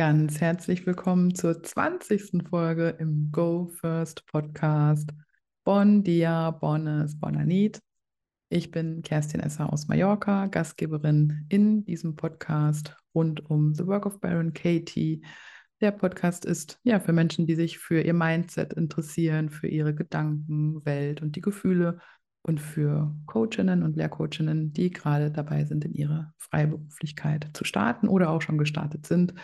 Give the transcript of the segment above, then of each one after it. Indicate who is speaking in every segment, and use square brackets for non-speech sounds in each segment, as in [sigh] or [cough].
Speaker 1: Ganz herzlich willkommen zur 20. Folge im Go First Podcast. Bon dia, bonnes, bonanit. Ich bin Kerstin Esser aus Mallorca, Gastgeberin in diesem Podcast rund um The Work of Baron Katie. Der Podcast ist ja für Menschen, die sich für ihr Mindset interessieren, für ihre Gedanken, Welt und die Gefühle und für Coachinnen und Lehrcoachinnen, die gerade dabei sind, in ihre Freiberuflichkeit zu starten oder auch schon gestartet sind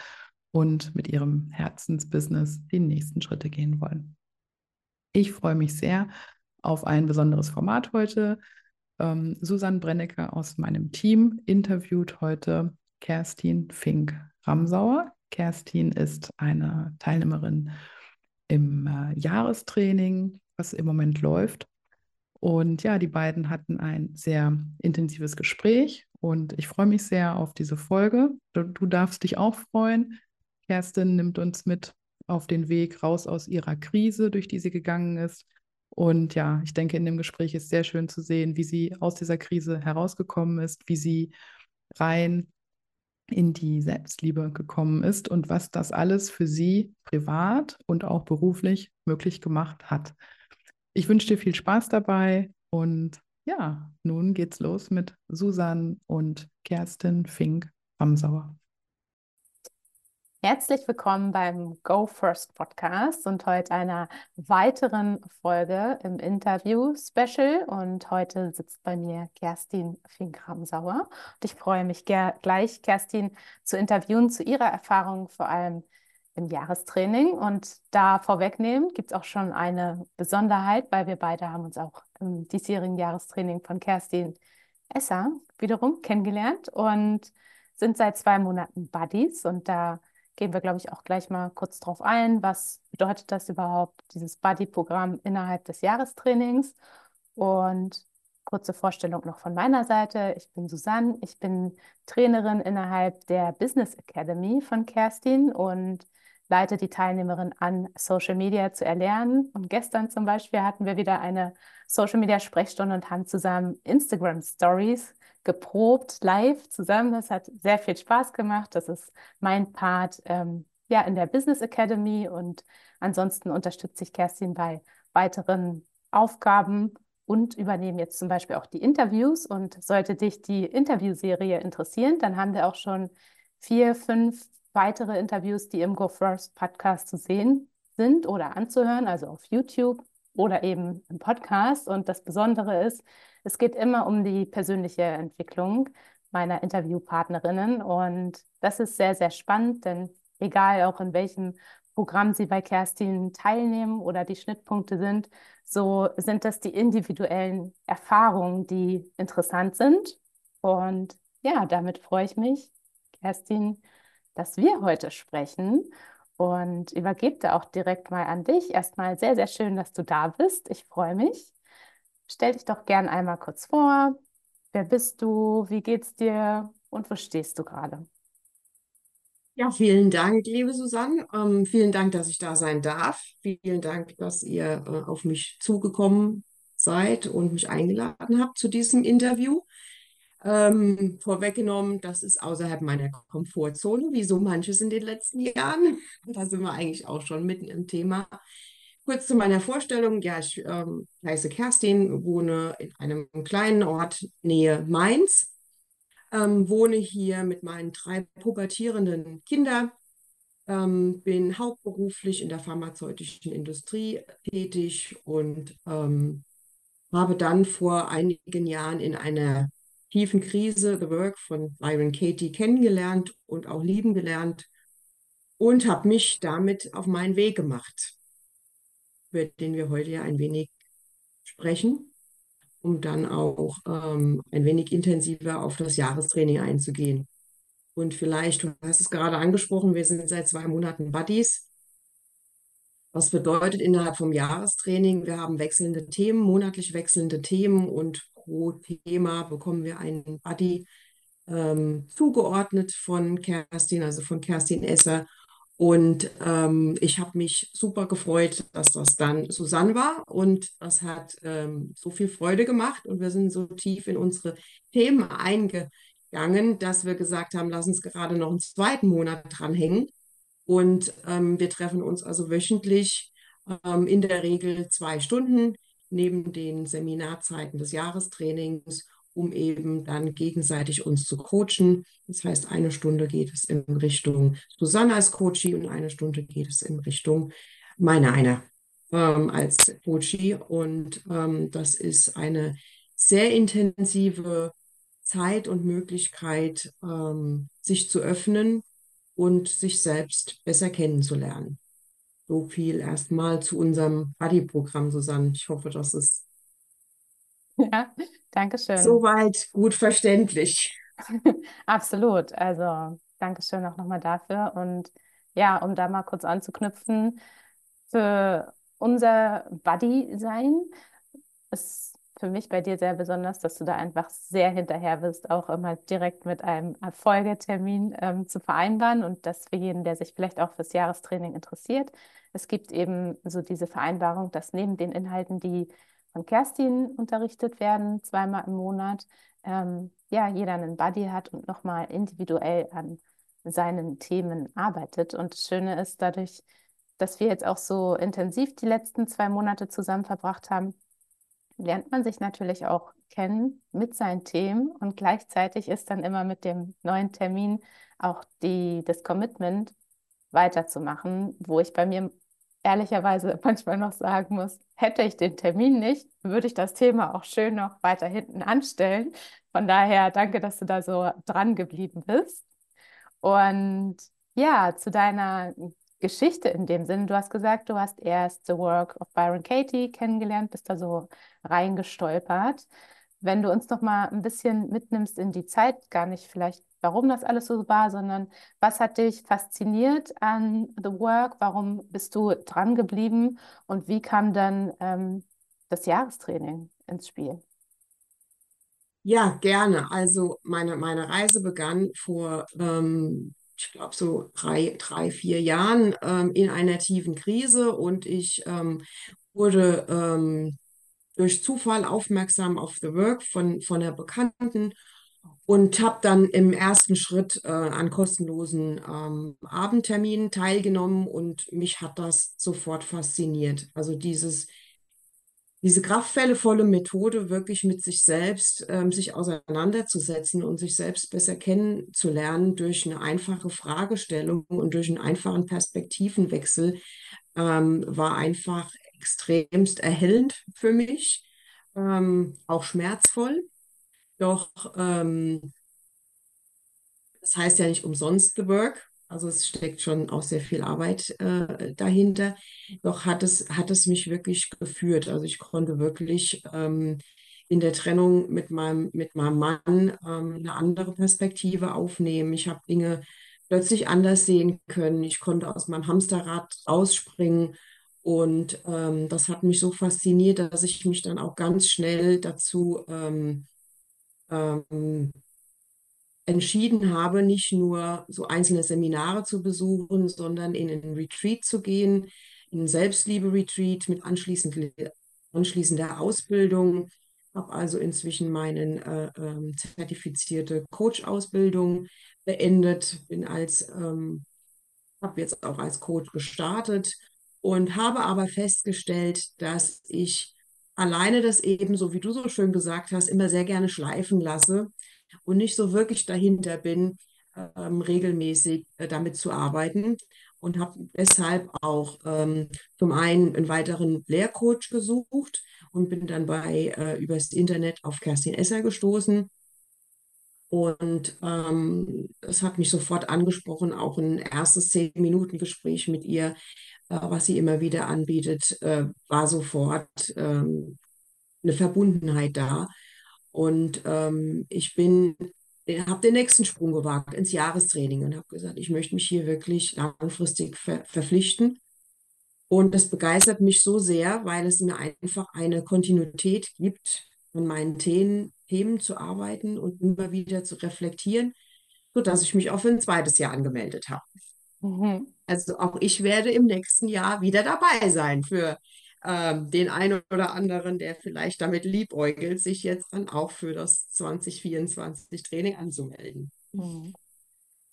Speaker 1: und mit ihrem Herzensbusiness die nächsten Schritte gehen wollen. Ich freue mich sehr auf ein besonderes Format heute. Ähm, Susanne Brennecker aus meinem Team interviewt heute Kerstin Fink-Ramsauer. Kerstin ist eine Teilnehmerin im äh, Jahrestraining, was im Moment läuft. Und ja, die beiden hatten ein sehr intensives Gespräch und ich freue mich sehr auf diese Folge. Du, du darfst dich auch freuen. Kerstin nimmt uns mit auf den Weg raus aus ihrer Krise, durch die sie gegangen ist. Und ja, ich denke, in dem Gespräch ist sehr schön zu sehen, wie sie aus dieser Krise herausgekommen ist, wie sie rein in die Selbstliebe gekommen ist und was das alles für sie privat und auch beruflich möglich gemacht hat. Ich wünsche dir viel Spaß dabei und ja, nun geht's los mit Susan und Kerstin Fink-Ramsauer.
Speaker 2: Herzlich willkommen beim Go First Podcast und heute einer weiteren Folge im Interview-Special. Und heute sitzt bei mir Kerstin Fink-Ramsauer. Und ich freue mich gleich, Kerstin zu interviewen zu ihrer Erfahrung, vor allem im Jahrestraining. Und da vorwegnehmen gibt es auch schon eine Besonderheit, weil wir beide haben uns auch im diesjährigen Jahrestraining von Kerstin Esser wiederum kennengelernt und sind seit zwei Monaten Buddies. Und da gehen wir, glaube ich, auch gleich mal kurz drauf ein. Was bedeutet das überhaupt, dieses Buddy-Programm innerhalb des Jahrestrainings? Und kurze Vorstellung noch von meiner Seite. Ich bin Susanne, ich bin Trainerin innerhalb der Business Academy von Kerstin und leite die Teilnehmerin an, Social Media zu erlernen. Und gestern zum Beispiel hatten wir wieder eine Social Media Sprechstunde und haben zusammen Instagram Stories geprobt, live zusammen. Das hat sehr viel Spaß gemacht. Das ist mein Part ähm, ja, in der Business Academy und ansonsten unterstütze ich Kerstin bei weiteren Aufgaben und übernehme jetzt zum Beispiel auch die Interviews. Und sollte dich die Interviewserie interessieren, dann haben wir auch schon vier, fünf weitere Interviews, die im Go First Podcast zu sehen sind oder anzuhören, also auf YouTube oder eben im Podcast. Und das Besondere ist, es geht immer um die persönliche Entwicklung meiner Interviewpartnerinnen. Und das ist sehr, sehr spannend, denn egal auch in welchem Programm Sie bei Kerstin teilnehmen oder die Schnittpunkte sind, so sind das die individuellen Erfahrungen, die interessant sind. Und ja, damit freue ich mich, Kerstin, dass wir heute sprechen und übergebe da auch direkt mal an dich. Erstmal sehr, sehr schön, dass du da bist. Ich freue mich. Stell dich doch gern einmal kurz vor. Wer bist du? Wie geht's dir? Und wo stehst du gerade?
Speaker 3: Ja, vielen Dank, liebe Susanne. Ähm, vielen Dank, dass ich da sein darf. Vielen Dank, dass ihr äh, auf mich zugekommen seid und mich eingeladen habt zu diesem Interview. Ähm, vorweggenommen, das ist außerhalb meiner Komfortzone, wie so manches in den letzten Jahren. [laughs] Da sind wir eigentlich auch schon mitten im Thema. Kurz zu meiner Vorstellung. Ja, ich ähm, heiße Kerstin, wohne in einem kleinen Ort nähe Mainz, ähm, wohne hier mit meinen drei pubertierenden Kindern, ähm, bin hauptberuflich in der pharmazeutischen Industrie tätig und ähm, habe dann vor einigen Jahren in einer tiefen Krise The Work von Byron Katie kennengelernt und auch lieben gelernt und habe mich damit auf meinen Weg gemacht, über den wir heute ja ein wenig sprechen, um dann auch ähm, ein wenig intensiver auf das Jahrestraining einzugehen. Und vielleicht, du hast es gerade angesprochen, wir sind seit zwei Monaten Buddies. Was bedeutet innerhalb vom Jahrestraining, wir haben wechselnde Themen, monatlich wechselnde Themen und pro Thema bekommen wir einen Buddy ähm, zugeordnet von Kerstin, also von Kerstin Esser. Und ähm, ich habe mich super gefreut, dass das dann Susanne war. Und das hat ähm, so viel Freude gemacht. Und wir sind so tief in unsere Themen eingegangen, dass wir gesagt haben, lass uns gerade noch einen zweiten Monat dranhängen. Und ähm, wir treffen uns also wöchentlich, ähm, in der Regel zwei Stunden neben den Seminarzeiten des Jahrestrainings, um eben dann gegenseitig uns zu coachen. Das heißt, eine Stunde geht es in Richtung Susanne als Coachie und eine Stunde geht es in Richtung meiner einer ähm, als Coachie. Und ähm, das ist eine sehr intensive Zeit und Möglichkeit, ähm, sich zu öffnen und sich selbst besser kennenzulernen. So viel erstmal zu unserem Buddy-Programm, Susanne. Ich hoffe, das ist
Speaker 2: Ja, danke schön.
Speaker 3: soweit gut verständlich. [laughs]
Speaker 2: Absolut. Also, danke schön auch nochmal dafür. Und ja, um da mal kurz anzuknüpfen, für unser Buddy-Sein ist für mich bei dir sehr besonders, dass du da einfach sehr hinterher bist, auch immer direkt mit einem Folgetermin ähm, zu vereinbaren. Und das für jeden, der sich vielleicht auch fürs Jahrestraining interessiert. Es gibt eben so diese Vereinbarung, dass neben den Inhalten, die von Kerstin unterrichtet werden, zweimal im Monat, ähm, ja, jeder einen Buddy hat und nochmal individuell an seinen Themen arbeitet. Und das Schöne ist dadurch, dass wir jetzt auch so intensiv die letzten zwei Monate zusammen verbracht haben, lernt man sich natürlich auch kennen mit seinen Themen und gleichzeitig ist dann immer mit dem neuen Termin auch die, das Commitment weiterzumachen, wo ich bei mir ehrlicherweise [laughs] manchmal noch sagen muss, hätte ich den Termin nicht, würde ich das Thema auch schön noch weiter hinten anstellen. Von daher danke, dass du da so dran geblieben bist. Und ja, zu deiner Geschichte in dem Sinn. Du hast gesagt, du hast erst The Work of Byron Katie kennengelernt, bist da so reingestolpert. Wenn du uns noch mal ein bisschen mitnimmst in die Zeit, gar nicht vielleicht, warum das alles so war, sondern was hat dich fasziniert an The Work? Warum bist du dran geblieben? Und wie kam dann ähm, das Jahrestraining ins Spiel?
Speaker 3: Ja, gerne. Also meine, meine Reise begann vor ähm, ich glaube, so drei, drei, vier Jahren ähm, in einer tiefen Krise und ich ähm, wurde ähm, durch Zufall aufmerksam auf The Work von, von einer Bekannten und habe dann im ersten Schritt äh, an kostenlosen ähm, Abendterminen teilgenommen und mich hat das sofort fasziniert. Also dieses diese kraftvolle Methode, wirklich mit sich selbst ähm, sich auseinanderzusetzen und sich selbst besser kennenzulernen durch eine einfache Fragestellung und durch einen einfachen Perspektivenwechsel, ähm, war einfach extremst erhellend für mich, ähm, auch schmerzvoll. Doch ähm, das heißt ja nicht umsonst The Work. Also es steckt schon auch sehr viel Arbeit äh, dahinter. Doch hat es, hat es mich wirklich geführt. Also ich konnte wirklich ähm, in der Trennung mit meinem, mit meinem Mann ähm, eine andere Perspektive aufnehmen. Ich habe Dinge plötzlich anders sehen können. Ich konnte aus meinem Hamsterrad rausspringen. Und ähm, das hat mich so fasziniert, dass ich mich dann auch ganz schnell dazu ähm, ähm, entschieden habe, nicht nur so einzelne Seminare zu besuchen, sondern in einen Retreat zu gehen, in einen Selbstliebe-Retreat mit anschließend, anschließender Ausbildung. Habe also inzwischen meine äh, ähm, zertifizierte Coach-Ausbildung beendet, bin als, ähm, habe jetzt auch als Coach gestartet und habe aber festgestellt, dass ich alleine das eben, so wie du so schön gesagt hast, immer sehr gerne schleifen lasse und nicht so wirklich dahinter bin, ähm, regelmäßig äh, damit zu arbeiten und habe deshalb auch ähm, zum einen einen weiteren Lehrcoach gesucht und bin dann bei äh, übers Internet auf Kerstin Esser gestoßen. Und ähm, es hat mich sofort angesprochen, auch ein erstes Zehn-Minuten-Gespräch mit ihr, äh, was sie immer wieder anbietet, äh, war sofort ähm, eine Verbundenheit da. Und ähm, ich bin, habe den nächsten Sprung gewagt ins Jahrestraining und habe gesagt, ich möchte mich hier wirklich langfristig ver verpflichten. Und das begeistert mich so sehr, weil es mir einfach eine Kontinuität gibt, an meinen Themen, Themen zu arbeiten und immer wieder zu reflektieren, sodass ich mich auch für ein zweites Jahr angemeldet habe. Mhm. Also auch ich werde im nächsten Jahr wieder dabei sein für ähm, den einen oder anderen, der vielleicht damit liebäugelt, sich jetzt dann auch für das 2024 Training anzumelden.
Speaker 2: Mhm.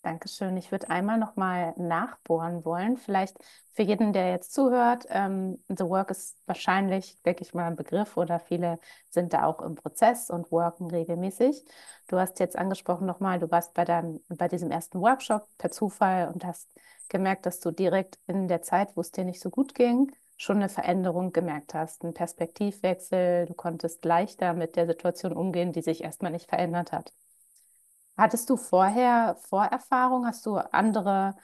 Speaker 2: Dankeschön. Ich würde einmal nochmal nachbohren wollen. Vielleicht für jeden, der jetzt zuhört, ähm, The Work ist wahrscheinlich, denke ich mal, ein Begriff oder viele sind da auch im Prozess und worken regelmäßig. Du hast jetzt angesprochen nochmal, du warst bei, deinem, bei diesem ersten Workshop per Zufall und hast gemerkt, dass du direkt in der Zeit, wo es dir nicht so gut ging, schon eine Veränderung gemerkt hast, einen Perspektivwechsel. Du konntest leichter mit der Situation umgehen, die sich erstmal nicht verändert hat. Hattest du vorher Vorerfahrung? Hast du andere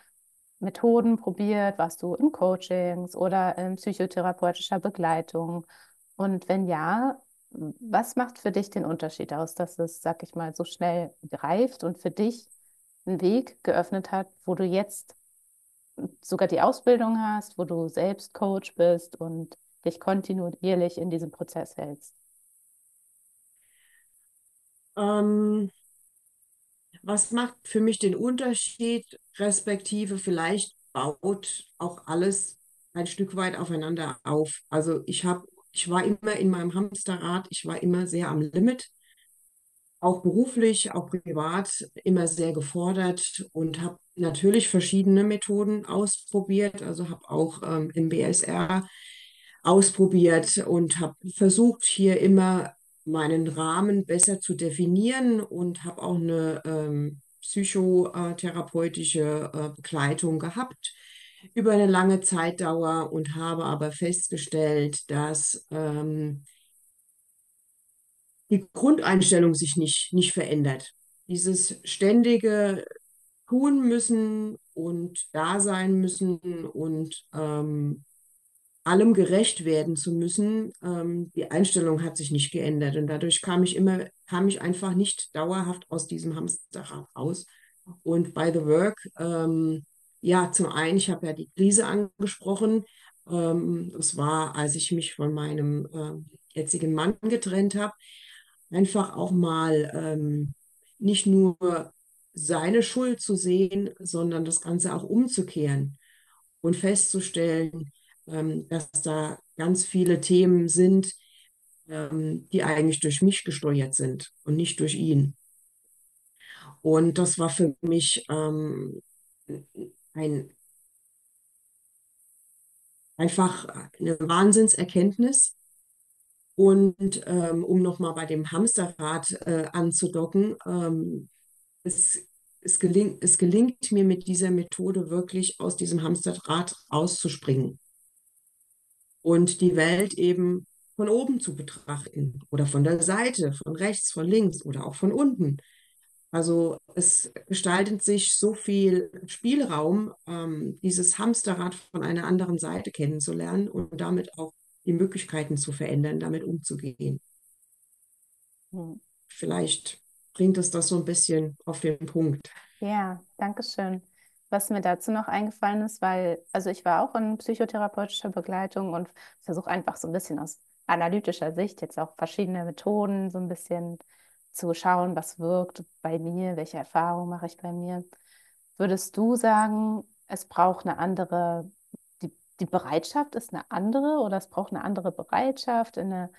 Speaker 2: Methoden probiert? Warst du in Coachings oder in psychotherapeutischer Begleitung? Und wenn ja, was macht für dich den Unterschied aus, dass es, sag ich mal, so schnell greift und für dich einen Weg geöffnet hat, wo du jetzt sogar die Ausbildung hast, wo du selbst Coach bist und dich kontinuierlich in diesem Prozess hältst?
Speaker 3: Ähm, was macht für mich den Unterschied, respektive vielleicht baut auch alles ein Stück weit aufeinander auf. Also ich habe, ich war immer in meinem Hamsterrad, ich war immer sehr am Limit, auch beruflich, auch privat, immer sehr gefordert und habe natürlich verschiedene Methoden ausprobiert. Also habe auch ähm, MBSR ausprobiert und habe versucht, hier immer meinen Rahmen besser zu definieren und habe auch eine ähm, psychotherapeutische äh, Begleitung gehabt über eine lange Zeitdauer und habe aber festgestellt, dass ähm, die Grundeinstellung sich nicht, nicht verändert. Dieses ständige tun müssen und da sein müssen und ähm, allem gerecht werden zu müssen, ähm, die Einstellung hat sich nicht geändert. Und dadurch kam ich immer, kam ich einfach nicht dauerhaft aus diesem Hamsterrad raus. Und bei The Work, ähm, ja, zum einen, ich habe ja die Krise angesprochen. Ähm, das war, als ich mich von meinem äh, jetzigen Mann getrennt habe, einfach auch mal ähm, nicht nur seine Schuld zu sehen, sondern das Ganze auch umzukehren und festzustellen, ähm, dass da ganz viele Themen sind, ähm, die eigentlich durch mich gesteuert sind und nicht durch ihn. Und das war für mich ähm, ein, einfach eine Wahnsinnserkenntnis. Und ähm, um nochmal bei dem Hamsterrad äh, anzudocken, ähm, es, es, gelingt, es gelingt mir mit dieser Methode wirklich aus diesem Hamsterrad rauszuspringen und die Welt eben von oben zu betrachten oder von der Seite, von rechts, von links oder auch von unten. Also es gestaltet sich so viel Spielraum, ähm, dieses Hamsterrad von einer anderen Seite kennenzulernen und damit auch die Möglichkeiten zu verändern, damit umzugehen. Hm. Vielleicht bringt es das so ein bisschen auf den Punkt.
Speaker 2: Ja, danke schön. Was mir dazu noch eingefallen ist, weil, also ich war auch in psychotherapeutischer Begleitung und versuche einfach so ein bisschen aus analytischer Sicht jetzt auch verschiedene Methoden so ein bisschen zu schauen, was wirkt bei mir, welche Erfahrungen mache ich bei mir. Würdest du sagen, es braucht eine andere, die, Bereitschaft ist eine andere oder es braucht eine andere Bereitschaft in einer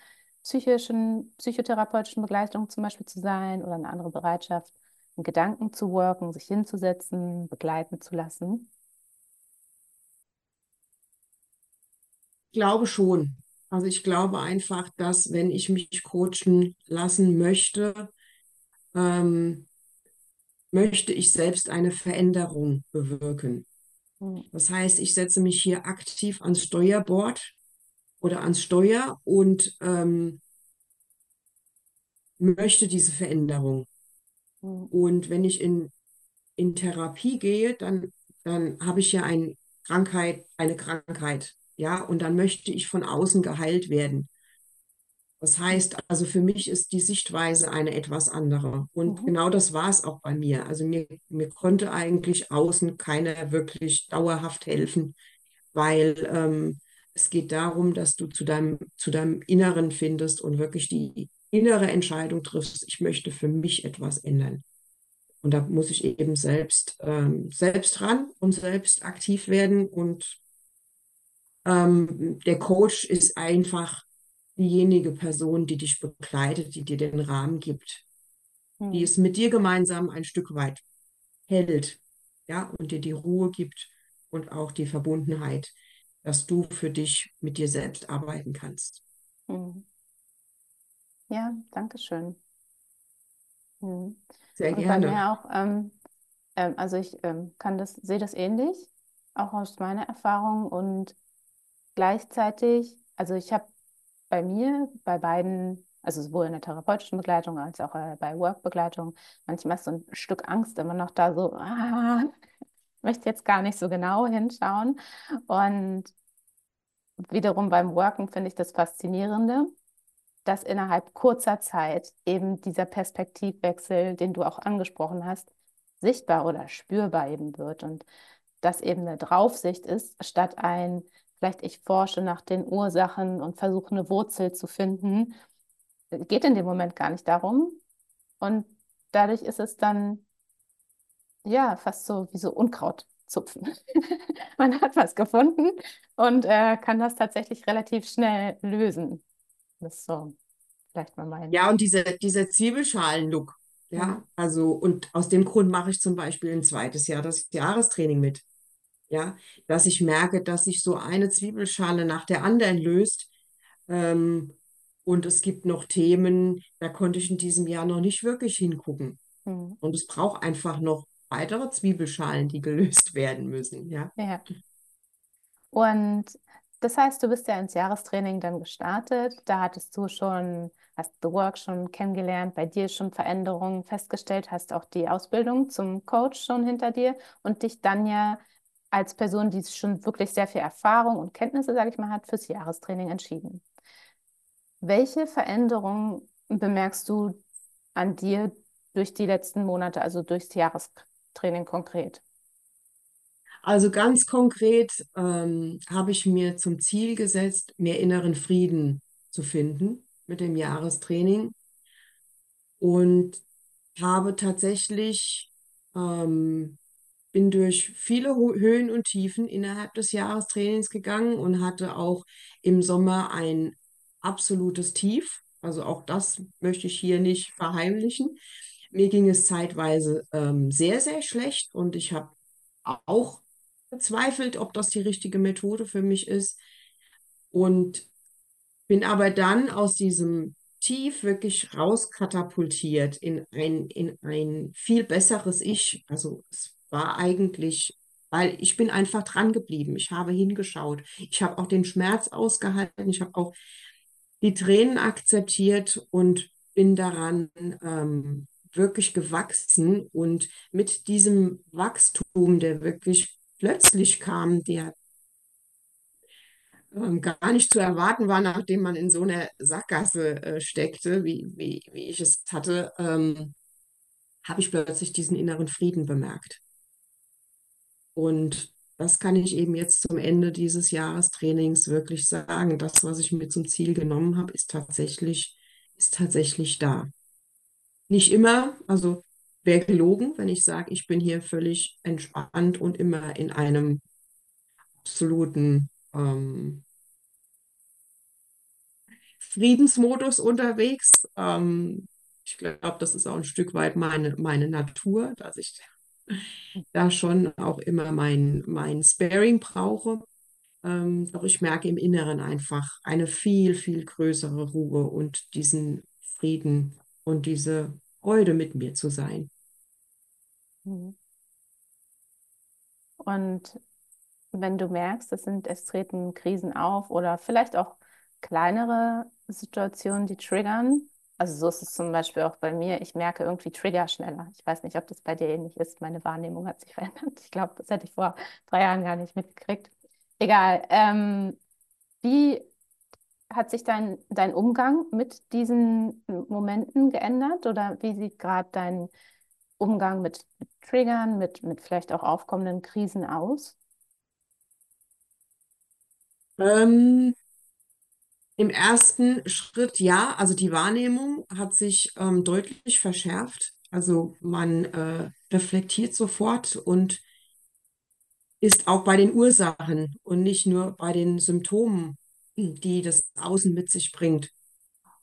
Speaker 2: psychischen, psychotherapeutischen Begleitung zum Beispiel zu sein oder eine andere Bereitschaft, in Gedanken zu worken, sich hinzusetzen, begleiten zu lassen?
Speaker 3: Ich glaube schon. Also ich glaube einfach, dass wenn ich mich coachen lassen möchte, ähm, möchte ich selbst eine Veränderung bewirken. Das heißt, ich setze mich hier aktiv ans Steuerbord oder ans Steuer und ähm, möchte diese Veränderung. Mhm. Und wenn ich in, in Therapie gehe, dann, dann habe ich ja eine Krankheit, eine Krankheit. Ja, und dann möchte ich von außen geheilt werden. Das heißt, also für mich ist die Sichtweise eine etwas andere. Und mhm. genau das war es auch bei mir. Also mir, mir konnte eigentlich außen keiner wirklich dauerhaft helfen, weil ähm, es geht darum, dass du zu deinem, zu deinem Inneren findest und wirklich die innere Entscheidung triffst, ich möchte für mich etwas ändern. Und da muss ich eben selbst, ähm, selbst ran und selbst aktiv werden. Und ähm, der Coach ist einfach diejenige Person, die dich begleitet, die dir den Rahmen gibt, hm. die es mit dir gemeinsam ein Stück weit hält. ja, und dir die Ruhe gibt und auch die Verbundenheit, dass du für dich mit dir selbst arbeiten kannst.
Speaker 2: Mhm. Ja, danke schön. Mhm.
Speaker 3: Sehr
Speaker 2: Und bei
Speaker 3: gerne.
Speaker 2: mir auch, ähm, ähm, also ich ähm, kann das, sehe das ähnlich, auch aus meiner Erfahrung und gleichzeitig, also ich habe bei mir, bei beiden, also sowohl in der therapeutischen Begleitung als auch äh, bei Workbegleitung, manchmal ist so ein Stück Angst immer noch da, so, ah, ich [laughs] möchte jetzt gar nicht so genau hinschauen. Und wiederum beim Worken finde ich das Faszinierende, dass innerhalb kurzer Zeit eben dieser Perspektivwechsel, den du auch angesprochen hast, sichtbar oder spürbar eben wird und das eben eine Draufsicht ist, statt ein, vielleicht ich forsche nach den Ursachen und versuche eine Wurzel zu finden, geht in dem Moment gar nicht darum. Und dadurch ist es dann ja fast so wie so Unkraut zupfen. [laughs] Man hat was gefunden und äh, kann das tatsächlich relativ schnell lösen. Das ist so vielleicht mal mein.
Speaker 3: Ja, und diese, dieser Zwiebelschalen-Look, ja,
Speaker 2: Mhm.
Speaker 3: also, und aus dem Grund mache ich zum Beispiel ein zweites Jahr das Jahrestraining mit. Ja, dass ich merke, dass sich so eine Zwiebelschale nach der anderen löst. Ähm, und es gibt noch Themen, da konnte ich in diesem Jahr noch nicht wirklich hingucken.
Speaker 2: Mhm.
Speaker 3: Und es braucht einfach noch weitere Zwiebelschalen, die gelöst werden müssen. Ja.
Speaker 2: Ja. Und das heißt, du bist ja ins Jahrestraining dann gestartet. Da hattest du schon, hast The Work schon kennengelernt, bei dir schon Veränderungen festgestellt, hast auch die Ausbildung zum Coach schon hinter dir und dich dann ja als Person, die schon wirklich sehr viel Erfahrung und Kenntnisse, sage ich mal, hat, fürs Jahrestraining entschieden. Welche Veränderungen bemerkst du an dir durch die letzten Monate, also durchs Jahrestraining konkret?
Speaker 3: Also ganz konkret ähm, habe ich mir zum Ziel gesetzt, mehr inneren Frieden zu finden mit dem Jahrestraining und habe tatsächlich, ähm, bin durch viele Höhen und Tiefen innerhalb des Jahrestrainings gegangen und hatte auch im Sommer ein absolutes Tief. Also auch das möchte ich hier nicht verheimlichen. Mir ging es zeitweise ähm, sehr, sehr schlecht und ich habe auch bezweifelt, ob das die richtige Methode für mich ist. Und bin aber dann aus diesem Tief wirklich rauskatapultiert in ein, in ein viel besseres Ich. Also es war eigentlich, weil ich bin einfach dran geblieben. Ich habe hingeschaut. Ich habe auch den Schmerz ausgehalten. Ich habe auch die Tränen akzeptiert und bin daran ähm, wirklich gewachsen. Und mit diesem Wachstum, der wirklich plötzlich kam, der ähm, gar nicht zu erwarten war, nachdem man in so einer Sackgasse äh, steckte, wie, wie, wie ich es hatte, ähm, habe ich plötzlich diesen inneren Frieden bemerkt. Und das kann ich eben jetzt zum Ende dieses Jahrestrainings wirklich sagen. Das, was ich mir zum Ziel genommen habe, ist tatsächlich, ist tatsächlich da. Nicht immer, also wäre gelogen, wenn ich sage, ich bin hier völlig entspannt und immer in einem absoluten ähm, Friedensmodus unterwegs. Ähm, ich glaube, das ist auch ein Stück weit meine, meine Natur, dass ich da schon auch immer mein, mein Sparing brauche. Ähm, doch ich merke im Inneren einfach eine viel, viel größere Ruhe und diesen Frieden und diese Freude mit mir zu sein.
Speaker 2: Mhm. Und wenn du merkst, es sind, es treten Krisen auf oder vielleicht auch kleinere Situationen, die triggern. Also so ist es zum Beispiel auch bei mir. Ich merke irgendwie Trigger schneller. Ich weiß nicht, ob das bei dir ähnlich ist. Meine Wahrnehmung hat sich [laughs] verändert. Ich glaube, das hätte ich vor drei Jahren gar nicht mitgekriegt. Egal. Ähm, wie hat sich dein, dein Umgang mit diesen Momenten geändert oder wie sieht gerade dein Umgang mit, Triggern, mit, mit vielleicht auch aufkommenden Krisen aus?
Speaker 3: Ähm, Im ersten Schritt ja, also die Wahrnehmung hat sich ähm, deutlich verschärft. Also man äh, reflektiert sofort und ist auch bei den Ursachen und nicht nur bei den Symptomen, die das Außen mit sich bringt.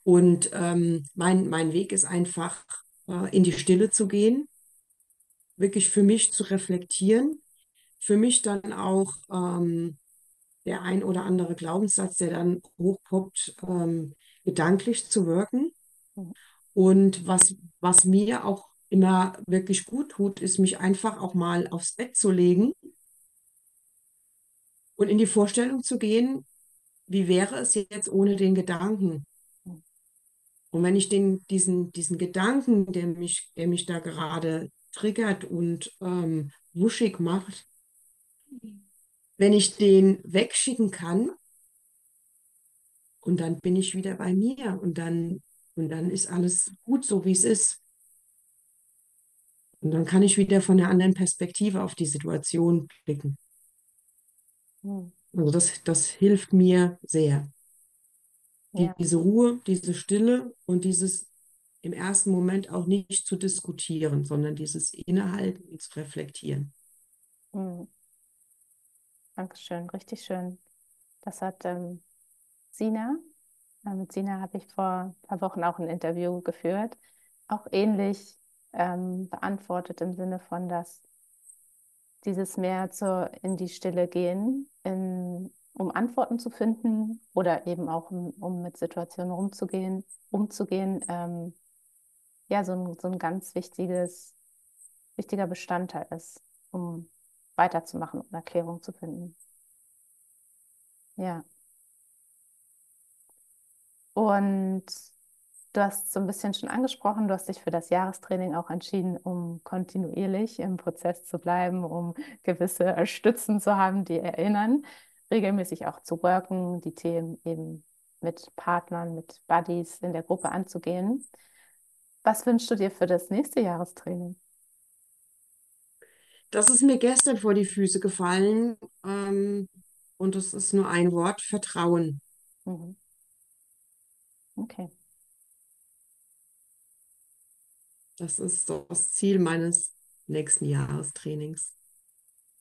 Speaker 3: Und ähm, mein, mein Weg ist einfach, äh, in die Stille zu gehen wirklich für mich zu reflektieren, für mich dann auch ähm, der ein oder andere Glaubenssatz, der dann hochpoppt, ähm, gedanklich zu wirken.
Speaker 2: Mhm.
Speaker 3: Und was, was mir auch immer wirklich gut tut, ist mich einfach auch mal aufs Bett zu legen und in die Vorstellung zu gehen, wie wäre es jetzt ohne den Gedanken? Und wenn ich den, diesen, diesen Gedanken, der mich, der mich da gerade triggert und ähm, wuschig macht, wenn ich den wegschicken kann, und dann bin ich wieder bei mir und dann, und dann ist alles gut so, wie es ist. Und dann kann ich wieder von einer anderen Perspektive auf die Situation blicken.
Speaker 2: Hm.
Speaker 3: Also das, das hilft mir sehr.
Speaker 2: Ja.
Speaker 3: Diese Ruhe, diese Stille und dieses im ersten Moment auch nicht zu diskutieren, sondern dieses Innehalten und zu reflektieren.
Speaker 2: Hm. Dankeschön, richtig schön. Das hat ähm, Sina, äh, mit Sina habe ich vor ein paar Wochen auch ein Interview geführt, auch ähnlich ähm, beantwortet im Sinne von, dass dieses mehr zur, in die Stille gehen, in, um Antworten zu finden oder eben auch um, um mit Situationen umzugehen, umzugehen, ähm, ja, so ein, so ein ganz wichtiges, wichtiger Bestandteil ist, um weiterzumachen und Erklärung zu finden. Ja. Und du hast so ein bisschen schon angesprochen, du hast dich für das Jahrestraining auch entschieden, um kontinuierlich im Prozess zu bleiben, um gewisse Stützen zu haben, die erinnern, regelmäßig auch zu worken, die Themen eben mit Partnern, mit Buddies in der Gruppe anzugehen. Was wünschst du dir für das nächste Jahrestraining?
Speaker 3: Das ist mir gestern vor die Füße gefallen ähm, und das ist nur ein Wort, Vertrauen.
Speaker 2: Mhm. Okay.
Speaker 3: Das ist so das Ziel meines nächsten Jahrestrainings.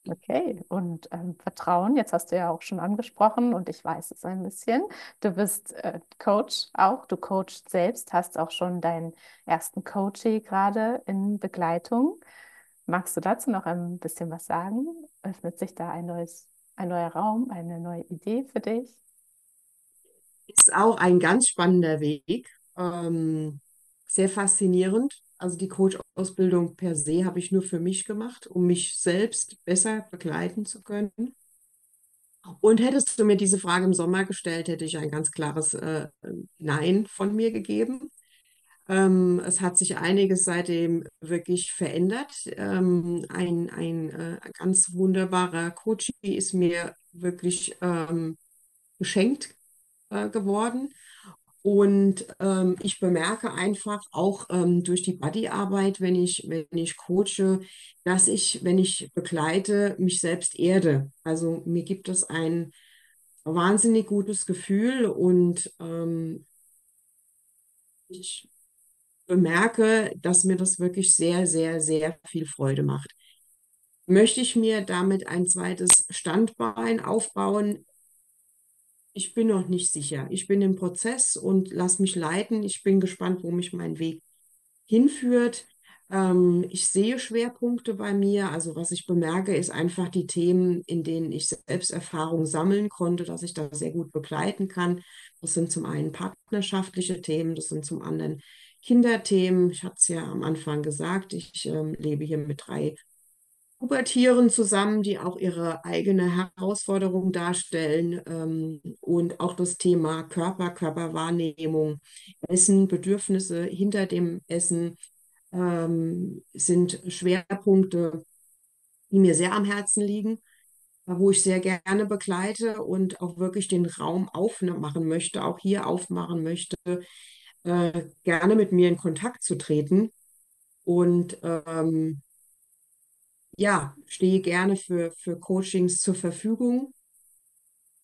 Speaker 2: Okay, und ähm, Vertrauen, jetzt hast du ja auch schon angesprochen und ich weiß es ein bisschen. Du bist äh, Coach auch, du coachst selbst, hast auch schon deinen ersten Coachee gerade in Begleitung. Magst du dazu noch ein bisschen was sagen? Öffnet sich da ein neues, ein neuer Raum, eine neue Idee für dich?
Speaker 3: Ist auch ein ganz spannender Weg, ähm, sehr faszinierend. Also die Coach-Ausbildung per se habe ich nur für mich gemacht, um mich selbst besser begleiten zu können. Und hättest du mir diese Frage im Sommer gestellt, hätte ich ein ganz klares äh, Nein von mir gegeben. Ähm, es hat sich einiges seitdem wirklich verändert. Ähm, ein ein äh, ganz wunderbarer Coach ist mir wirklich ähm, geschenkt äh, geworden. Und ähm, ich bemerke einfach auch ähm, durch die Bodyarbeit, wenn ich, wenn ich coache, dass ich, wenn ich begleite, mich selbst erde. Also mir gibt es ein wahnsinnig gutes Gefühl und ähm, ich bemerke, dass mir das wirklich sehr, sehr, sehr viel Freude macht. Möchte ich mir damit ein zweites Standbein aufbauen? Ich bin noch nicht sicher. Ich bin im Prozess und lass mich leiten. Ich bin gespannt, wo mich mein Weg hinführt. Ähm, ich sehe Schwerpunkte bei mir. Also was ich bemerke, ist einfach die Themen, in denen ich Selbsterfahrung sammeln konnte, dass ich da sehr gut begleiten kann. Das sind zum einen partnerschaftliche Themen, das sind zum anderen Kinderthemen. Ich hatte es ja am Anfang gesagt, ich ähm, lebe hier mit drei Pubertieren zusammen, die auch ihre eigene Herausforderung darstellen ähm, und auch das Thema Körper, Körperwahrnehmung, Essen, Bedürfnisse hinter dem Essen ähm, sind Schwerpunkte, die mir sehr am Herzen liegen, wo ich sehr gerne begleite und auch wirklich den Raum aufmachen möchte, auch hier aufmachen möchte, äh, gerne mit mir in Kontakt zu treten und ähm, ja, stehe gerne für, für Coachings zur Verfügung.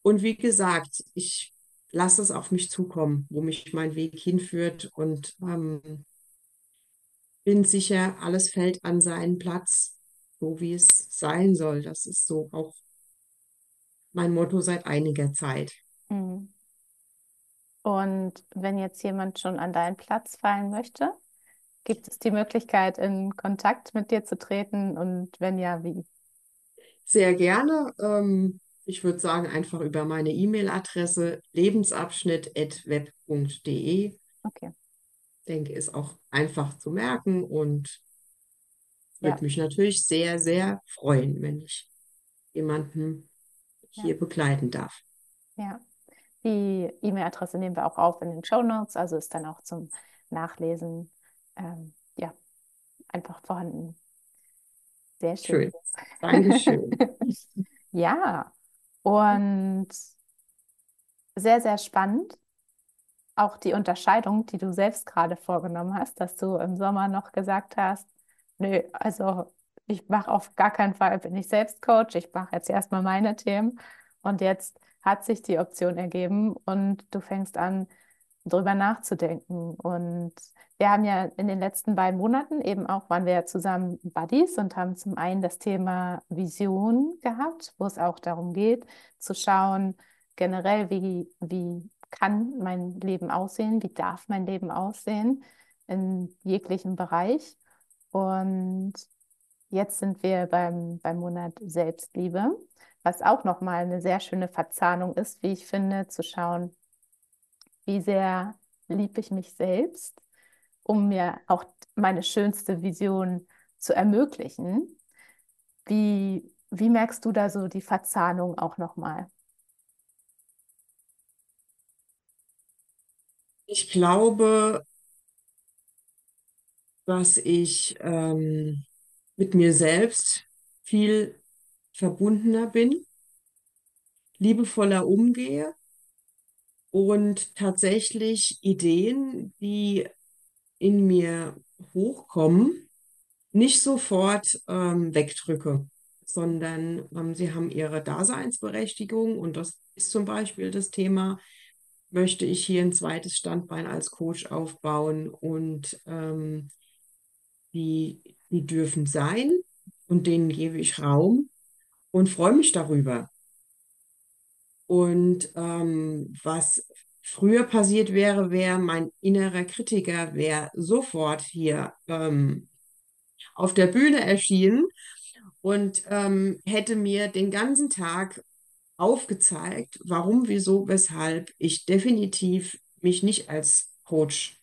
Speaker 3: Und wie gesagt, ich lasse es auf mich zukommen, wo mich mein Weg hinführt und ähm, bin sicher, alles fällt an seinen Platz, so wie es sein soll. Das ist so auch mein Motto seit einiger Zeit.
Speaker 2: Mhm. Und wenn jetzt jemand schon an deinen Platz fallen möchte, Gibt es die Möglichkeit, in Kontakt mit dir zu treten und wenn ja, wie?
Speaker 3: Sehr gerne. Ähm, ich würde sagen, einfach über meine E-Mail-Adresse lebensabschnitt.web.de.
Speaker 2: Okay.
Speaker 3: Denke, ist auch einfach zu merken und
Speaker 2: Ja.
Speaker 3: würde mich natürlich sehr, sehr freuen, wenn ich jemanden
Speaker 2: Ja.
Speaker 3: hier begleiten darf.
Speaker 2: Ja, die E-Mail-Adresse nehmen wir auch auf in den Show Notes, also ist dann auch zum Nachlesen ähm, ja, einfach vorhanden. Sehr schön.
Speaker 3: Schön. [laughs] Dankeschön.
Speaker 2: Ja, und sehr, sehr spannend. Auch die Unterscheidung, die du selbst gerade vorgenommen hast, dass du im Sommer noch gesagt hast, nö, also ich mache auf gar keinen Fall, bin ich selbst Coach, ich mache jetzt erstmal meine Themen. Und jetzt hat sich die Option ergeben und du fängst an, drüber nachzudenken. Und wir haben ja in den letzten beiden Monaten eben auch, waren wir ja zusammen Buddies und haben zum einen das Thema Vision gehabt, wo es auch darum geht, zu schauen, generell, wie, wie kann mein Leben aussehen, wie darf mein Leben aussehen in jeglichem Bereich. Und jetzt sind wir beim, beim Monat Selbstliebe, was auch nochmal eine sehr schöne Verzahnung ist, wie ich finde, zu schauen, wie sehr liebe ich mich selbst, um mir auch meine schönste Vision zu ermöglichen. Wie, wie merkst du da so die Verzahnung auch nochmal?
Speaker 3: Ich glaube, dass ich ähm, mit mir selbst viel verbundener bin, liebevoller umgehe und tatsächlich Ideen, die in mir hochkommen, nicht sofort ähm, wegdrücke, sondern ähm, sie haben ihre Daseinsberechtigung. Und das ist zum Beispiel das Thema, möchte ich hier ein zweites Standbein als Coach aufbauen und ähm, die, die dürfen sein und denen gebe ich Raum und freue mich darüber. Und ähm, was früher passiert wäre, wäre mein innerer Kritiker wäre sofort hier ähm, auf der Bühne erschienen und ähm, hätte mir den ganzen Tag aufgezeigt, warum, wieso, weshalb ich definitiv mich nicht als Coach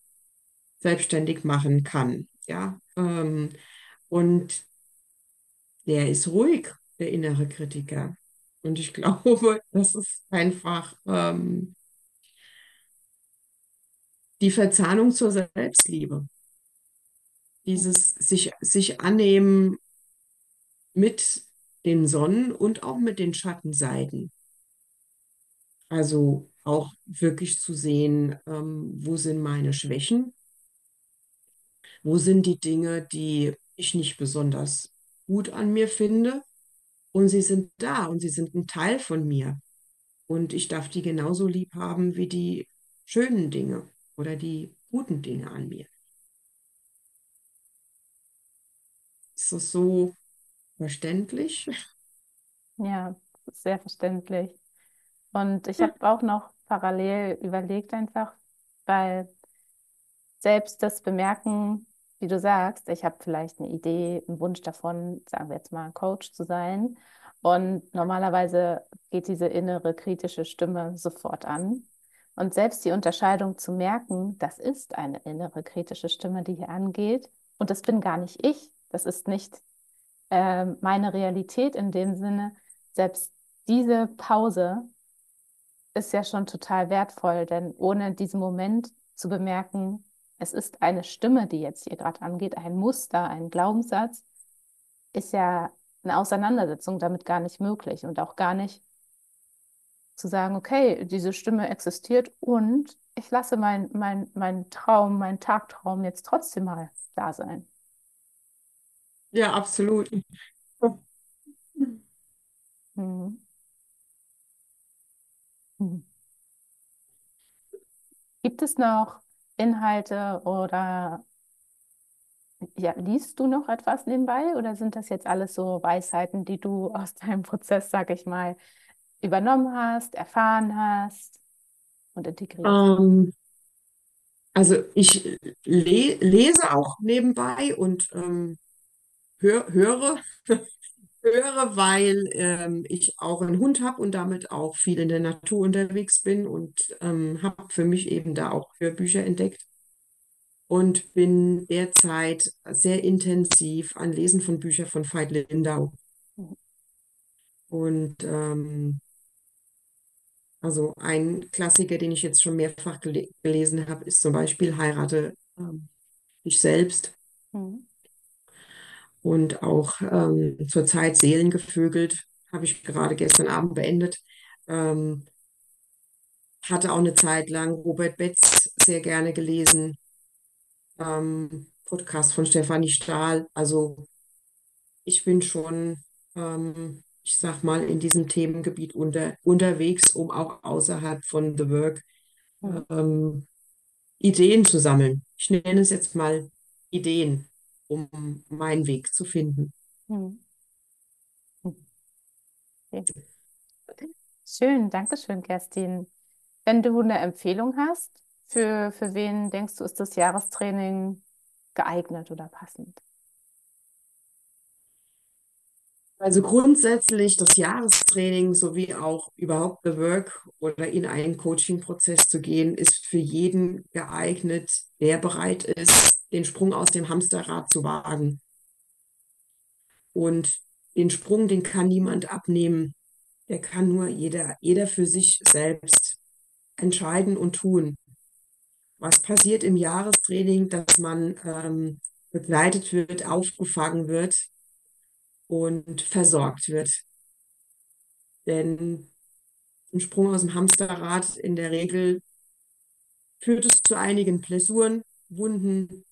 Speaker 3: selbstständig machen kann. Ja, ähm, und der ist ruhig, der innere Kritiker. Und ich [laughs] glaube, das ist einfach ähm, die Verzahnung zur Selbstliebe. Dieses sich, sich annehmen mit den Sonnen- und auch mit den Schattenseiten. Also auch wirklich zu sehen, ähm, wo sind meine Schwächen, wo sind die Dinge, die ich nicht besonders gut an mir finde. Und sie sind da und sie sind ein Teil von mir. Und ich darf die genauso lieb haben wie die schönen Dinge oder die guten Dinge an mir. Ist das so verständlich?
Speaker 2: Ja, sehr verständlich. Und ich habe auch noch parallel überlegt einfach, weil selbst das Bemerken, wie du sagst, ich habe vielleicht eine Idee, einen Wunsch davon, sagen wir jetzt mal, Coach zu sein. Und normalerweise geht diese innere kritische Stimme sofort an. Und selbst die Unterscheidung zu merken, das ist eine innere kritische Stimme, die hier angeht. Und das bin gar nicht ich. Das ist nicht äh, meine Realität in dem Sinne. Selbst diese Pause ist ja schon total wertvoll, denn ohne diesen Moment zu bemerken, es ist eine Stimme, die jetzt hier gerade angeht, ein Muster, ein Glaubenssatz, ist ja eine Auseinandersetzung damit gar nicht möglich und auch gar nicht zu sagen, okay, diese Stimme existiert und ich lasse meinen mein, mein Traum, meinen Tagtraum jetzt trotzdem mal da sein.
Speaker 3: Ja, absolut.
Speaker 2: Mhm. Mhm. Gibt es noch Inhalte oder ja, liest du noch etwas nebenbei oder sind das jetzt alles so Weisheiten, die du [laughs] aus deinem Prozess, sag ich mal, übernommen hast, erfahren hast und integrierst?
Speaker 3: Ähm, Also ich le lese auch nebenbei und ähm, hör höre, [laughs] höre, weil ähm, ich auch einen Hund habe und damit auch viel in der Natur unterwegs bin und ähm, habe für mich eben da auch Hörbücher entdeckt und bin derzeit sehr intensiv an Lesen von Büchern von Veit Lindau. Und ähm, also ein Klassiker, den ich jetzt schon mehrfach gele gelesen habe, ist zum Beispiel Heirate ähm, dich selbst.
Speaker 2: Mhm.
Speaker 3: Und auch ähm, zurzeit Seelengevögelt habe ich gerade gestern Abend beendet. Ähm, hatte auch eine Zeit lang Robert Betz sehr gerne gelesen. Ähm, Podcast von Stefanie Stahl. Also ich bin schon, ähm, ich sag mal, in diesem Themengebiet unter, unterwegs, um auch außerhalb von The Work ähm, Ideen zu sammeln. Ich nenne es jetzt mal Ideen, um meinen Weg zu finden.
Speaker 2: Mhm. Okay. Schön, danke schön, Kerstin. Wenn du eine Empfehlung hast, für, für wen denkst du, ist das Jahrestraining geeignet oder passend?
Speaker 3: Also grundsätzlich das Jahrestraining sowie auch überhaupt The Work oder in einen Coaching-Prozess zu gehen, ist für jeden geeignet, der bereit ist, den Sprung aus dem Hamsterrad zu wagen. Und den Sprung, den kann niemand abnehmen. Der kann nur jeder, jeder für sich selbst entscheiden und tun. Was passiert im Jahrestraining, dass man ähm, begleitet wird, aufgefangen wird und versorgt wird. Denn ein Sprung aus dem Hamsterrad in der Regel führt es zu einigen Blessuren, Wunden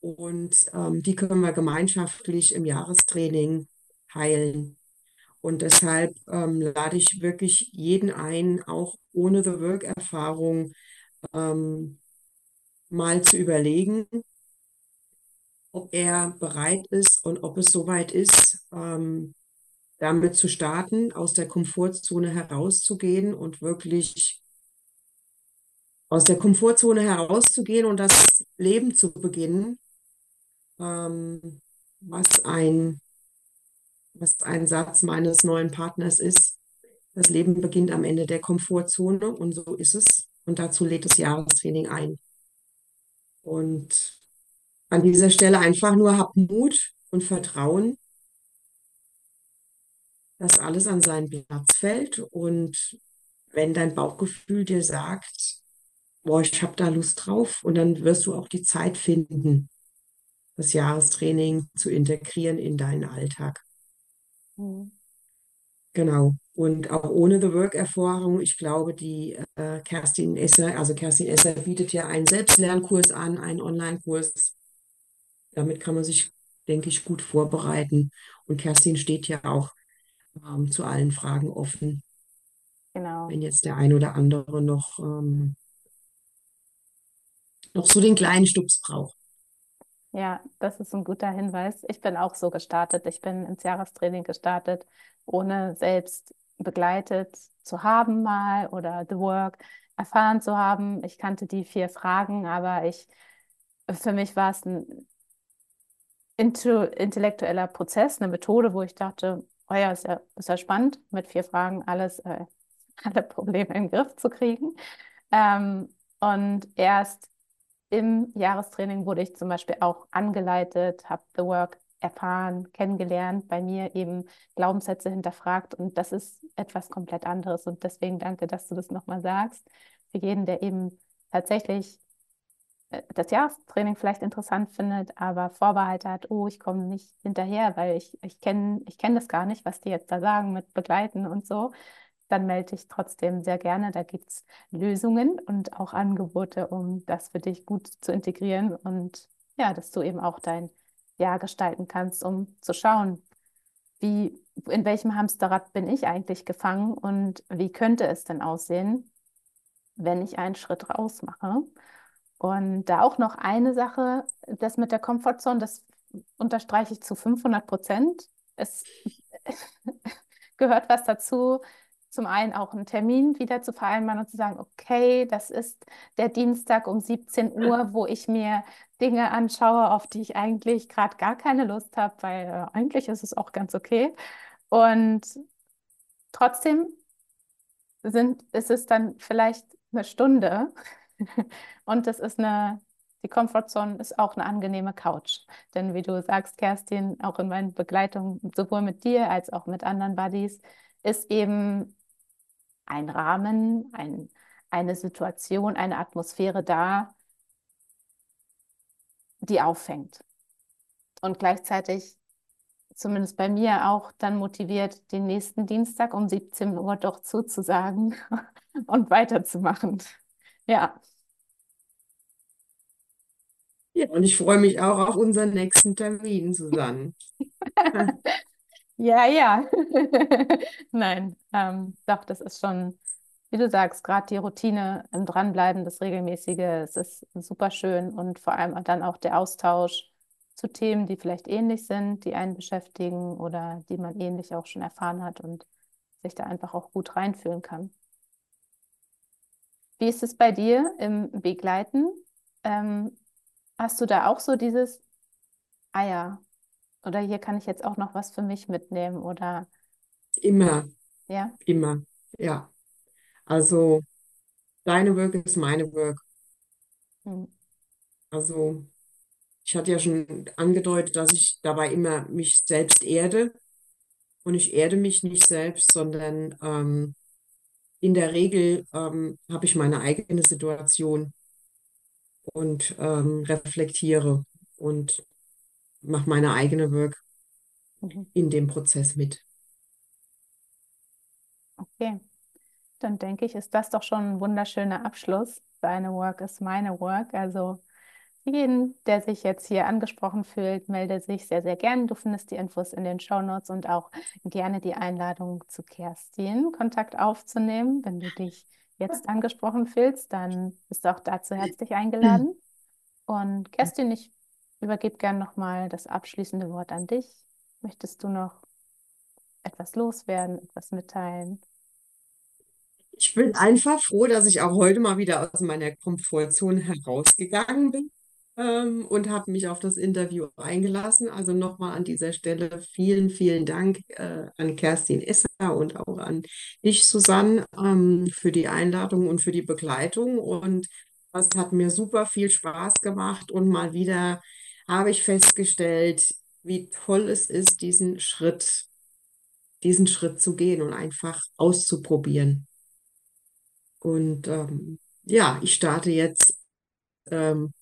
Speaker 3: und ähm, die können wir gemeinschaftlich im Jahrestraining heilen. Und deshalb ähm, lade ich wirklich jeden ein, auch ohne The Work-Erfahrung ähm, mal zu überlegen, ob er bereit ist und ob es soweit ist, ähm, damit zu starten, aus der Komfortzone herauszugehen und wirklich aus der Komfortzone herauszugehen und das Leben zu beginnen, ähm, was ein, was ein Satz meines neuen Partners ist. Das Leben beginnt am Ende der Komfortzone und so ist es. Und dazu lädt das Jahrestraining ein. Und an dieser Stelle einfach nur hab Mut und Vertrauen, dass alles an seinen Platz fällt. Und wenn dein Bauchgefühl dir sagt, boah, ich habe da Lust drauf, und dann wirst du auch die Zeit finden, das Jahrestraining zu integrieren in deinen Alltag.
Speaker 2: Mhm.
Speaker 3: Genau. Und auch ohne The Work-Erfahrung, ich glaube, die äh, Kerstin Esser, also Kerstin Esser bietet ja einen Selbstlernkurs an, einen Online-Kurs. Damit kann man sich, denke ich, gut vorbereiten. Und Kerstin steht ja auch ähm, zu allen Fragen offen.
Speaker 2: Genau.
Speaker 3: Wenn jetzt der ein oder andere noch, ähm, noch so den kleinen Stups braucht.
Speaker 2: Ja, das ist ein guter Hinweis. Ich bin auch so gestartet. Ich bin ins Jahrestraining gestartet, ohne selbst begleitet zu haben mal oder The Work erfahren zu haben. Ich kannte die vier Fragen, aber ich, für mich war es ein intellektueller Prozess, eine Methode, wo ich dachte, oh ja, ist ja, ist ja spannend, mit vier Fragen alles, äh, [laughs] alle Probleme im Griff zu kriegen. Ähm, und erst im Jahrestraining wurde ich zum Beispiel auch angeleitet, habe The Work erfahren, kennengelernt, bei mir eben Glaubenssätze hinterfragt. Und das ist etwas komplett anderes. Und deswegen danke, dass du das nochmal sagst. Für jeden, der eben tatsächlich äh, das Jahrestraining vielleicht interessant findet, aber Vorbehalte hat, oh, ich komme nicht hinterher, weil ich, ich kenne ich kenn das gar nicht, was die jetzt da sagen mit Begleiten und so, dann melde dich trotzdem sehr gerne. Da gibt es Lösungen und auch Angebote, um das für dich gut zu integrieren und ja, dass du eben auch dein Jahr gestalten kannst, um zu schauen, wie, in welchem Hamsterrad bin ich eigentlich gefangen und wie könnte es denn aussehen, wenn ich einen Schritt raus mache. Und da auch noch eine Sache, das mit der Komfortzone, das unterstreiche ich zu 500 Prozent. Es [laughs] gehört was dazu, zum einen auch einen Termin wieder zu vereinbaren und zu sagen, okay, das ist der Dienstag um 17 Uhr, wo ich mir Dinge anschaue, auf die ich eigentlich gerade gar keine Lust habe, weil äh, eigentlich ist es auch ganz okay. Und trotzdem sind, ist es dann vielleicht eine Stunde [laughs] und das ist eine, die Comfortzone ist auch eine angenehme Couch. Denn wie du sagst, Kerstin, auch in meinen Begleitungen, sowohl mit dir als auch mit anderen Buddies, ist eben ein Rahmen, ein, eine Situation, eine Atmosphäre da, die auffängt. Und gleichzeitig, zumindest bei mir auch, dann motiviert, den nächsten Dienstag um 17 Uhr doch zuzusagen [laughs] und weiterzumachen. Ja.
Speaker 3: Ja, und ich freue mich auch auf unseren nächsten Termin, Susanne. [laughs]
Speaker 2: Ja, ja. [laughs] Nein, ähm, doch, das ist schon, wie du sagst, gerade die Routine im Dranbleiben, das Regelmäßige, es ist super schön und vor allem dann auch der Austausch zu Themen, die vielleicht ähnlich sind, die einen beschäftigen oder die man ähnlich auch schon erfahren hat und sich da einfach auch gut reinfühlen kann. Wie ist es bei dir im Begleiten? Ähm, hast du da auch so dieses, ah ja, oder hier kann ich jetzt auch noch was für mich mitnehmen oder
Speaker 3: Immer,
Speaker 2: ja?
Speaker 3: immer, ja. Also deine Work ist meine Work.
Speaker 2: Hm.
Speaker 3: Also ich hatte ja schon angedeutet, dass ich dabei immer mich selbst erde. Und ich erde mich nicht selbst, sondern ähm, in der Regel ähm, habe ich meine eigene Situation und ähm, reflektiere und mache meine eigene Work
Speaker 2: Mhm.
Speaker 3: in dem Prozess mit.
Speaker 2: Okay, dann denke ich, ist das doch schon ein wunderschöner Abschluss. Deine Work ist meine Work. Also jeden, der sich jetzt hier angesprochen fühlt, melde sich sehr, sehr gern. Du findest die Infos in den Shownotes und auch gerne die Einladung zu Kerstin, Kontakt aufzunehmen. Wenn du dich jetzt angesprochen fühlst, dann bist du auch dazu herzlich eingeladen. Und Kerstin, ich übergebe gern nochmal das abschließende Wort an dich. Möchtest du noch etwas loswerden, etwas mitteilen?
Speaker 3: Ich bin einfach froh, dass ich auch heute mal wieder aus meiner Komfortzone herausgegangen bin ähm, und habe mich auf das Interview eingelassen. Also nochmal an dieser Stelle vielen, vielen Dank äh, an Kerstin Esser und auch an dich, Susanne, ähm, für die Einladung und für die Begleitung. Und das hat mir super viel Spaß gemacht und mal wieder habe ich festgestellt, wie toll es ist, diesen Schritt, diesen Schritt zu gehen und einfach auszuprobieren. Und ähm, ja, ich starte jetzt ähm,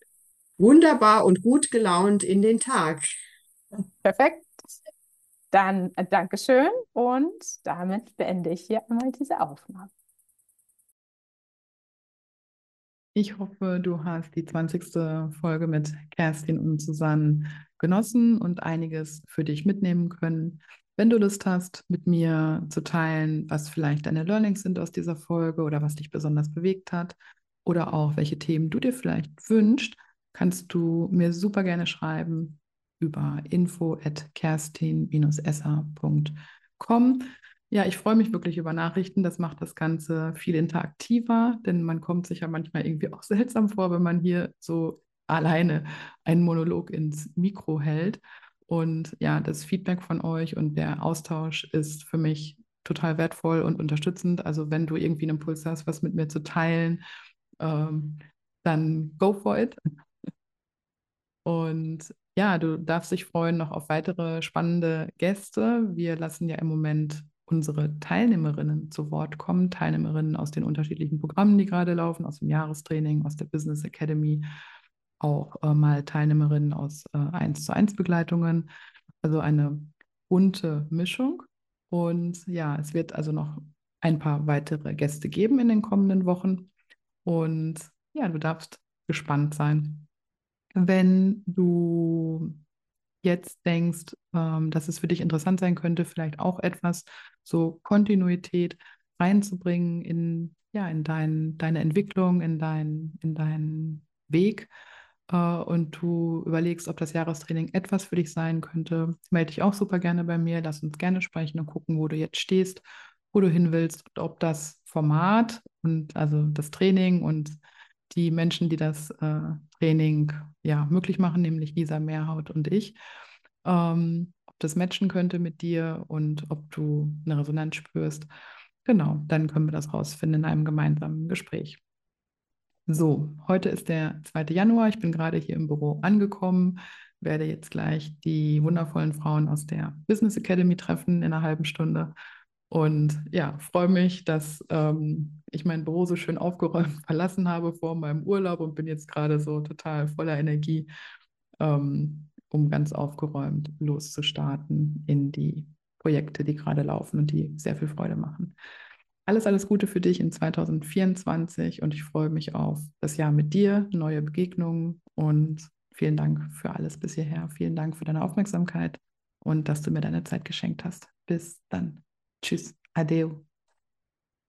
Speaker 3: wunderbar und gut gelaunt in den Tag.
Speaker 2: Perfekt. Dann äh, Dankeschön und damit beende ich hier einmal diese Aufnahme.
Speaker 1: Ich hoffe, du hast die 20. Folge mit Kerstin und Susanne genossen und einiges für dich mitnehmen können. Wenn du Lust hast, mit mir zu teilen, was vielleicht deine Learnings sind aus dieser Folge oder was dich besonders bewegt hat oder auch welche Themen du dir vielleicht wünschst, kannst du mir super gerne schreiben über info at kerstin-esser.com. Ja, ich freue mich wirklich über Nachrichten. Das macht das Ganze viel interaktiver, denn man kommt sich ja manchmal irgendwie auch [laughs] seltsam vor, wenn man hier so alleine einen Monolog ins Mikro hält. Und ja, das Feedback von euch und der Austausch ist für mich total wertvoll und unterstützend. Also wenn du irgendwie einen Impuls hast, was mit mir zu teilen, ähm, dann go for it. [laughs] Und ja, du darfst dich freuen noch auf weitere spannende Gäste. Wir lassen ja im Moment unsere Teilnehmerinnen zu Wort kommen, Teilnehmerinnen aus den unterschiedlichen Programmen, die gerade laufen, aus dem Jahrestraining, aus der Business Academy, auch äh, mal Teilnehmerinnen aus äh, 1 zu 1 Begleitungen. Also eine bunte Mischung. Und ja, es wird also noch ein paar weitere Gäste geben in den kommenden Wochen. Und ja, du darfst gespannt sein. Wenn du jetzt denkst, ähm, dass es für dich interessant sein könnte, vielleicht auch etwas so Kontinuität reinzubringen in, ja, in dein, deine Entwicklung, in, dein, in deinen Weg äh, und du überlegst, ob das Jahrestraining etwas für dich sein könnte, melde dich auch super gerne bei mir, lass uns gerne sprechen und gucken, wo du jetzt stehst wo du hin willst und ob das Format und also das Training und die Menschen, die das äh, Training ja möglich machen, nämlich Lisa Mehrhaut und ich, ähm, ob das matchen könnte mit dir und ob du eine Resonanz spürst. Genau, dann können wir das rausfinden in einem gemeinsamen Gespräch. So, heute ist der 2. Januar. Ich bin gerade hier im Büro angekommen, werde jetzt gleich die wundervollen Frauen aus der Business Academy treffen in einer halben Stunde. Und ja, freue mich, dass ähm, ich mein Büro so schön aufgeräumt [laughs] verlassen habe vor meinem Urlaub und bin jetzt gerade so total voller Energie, ähm, um ganz aufgeräumt loszustarten in die Projekte, die gerade laufen und die sehr viel Freude machen. Alles, alles Gute für dich in 2024 und ich freue mich auf das Jahr mit dir, neue Begegnungen und vielen Dank für alles bis hierher. Vielen Dank für deine Aufmerksamkeit und dass du mir deine Zeit geschenkt hast. Bis dann. Tschüss. Adeu.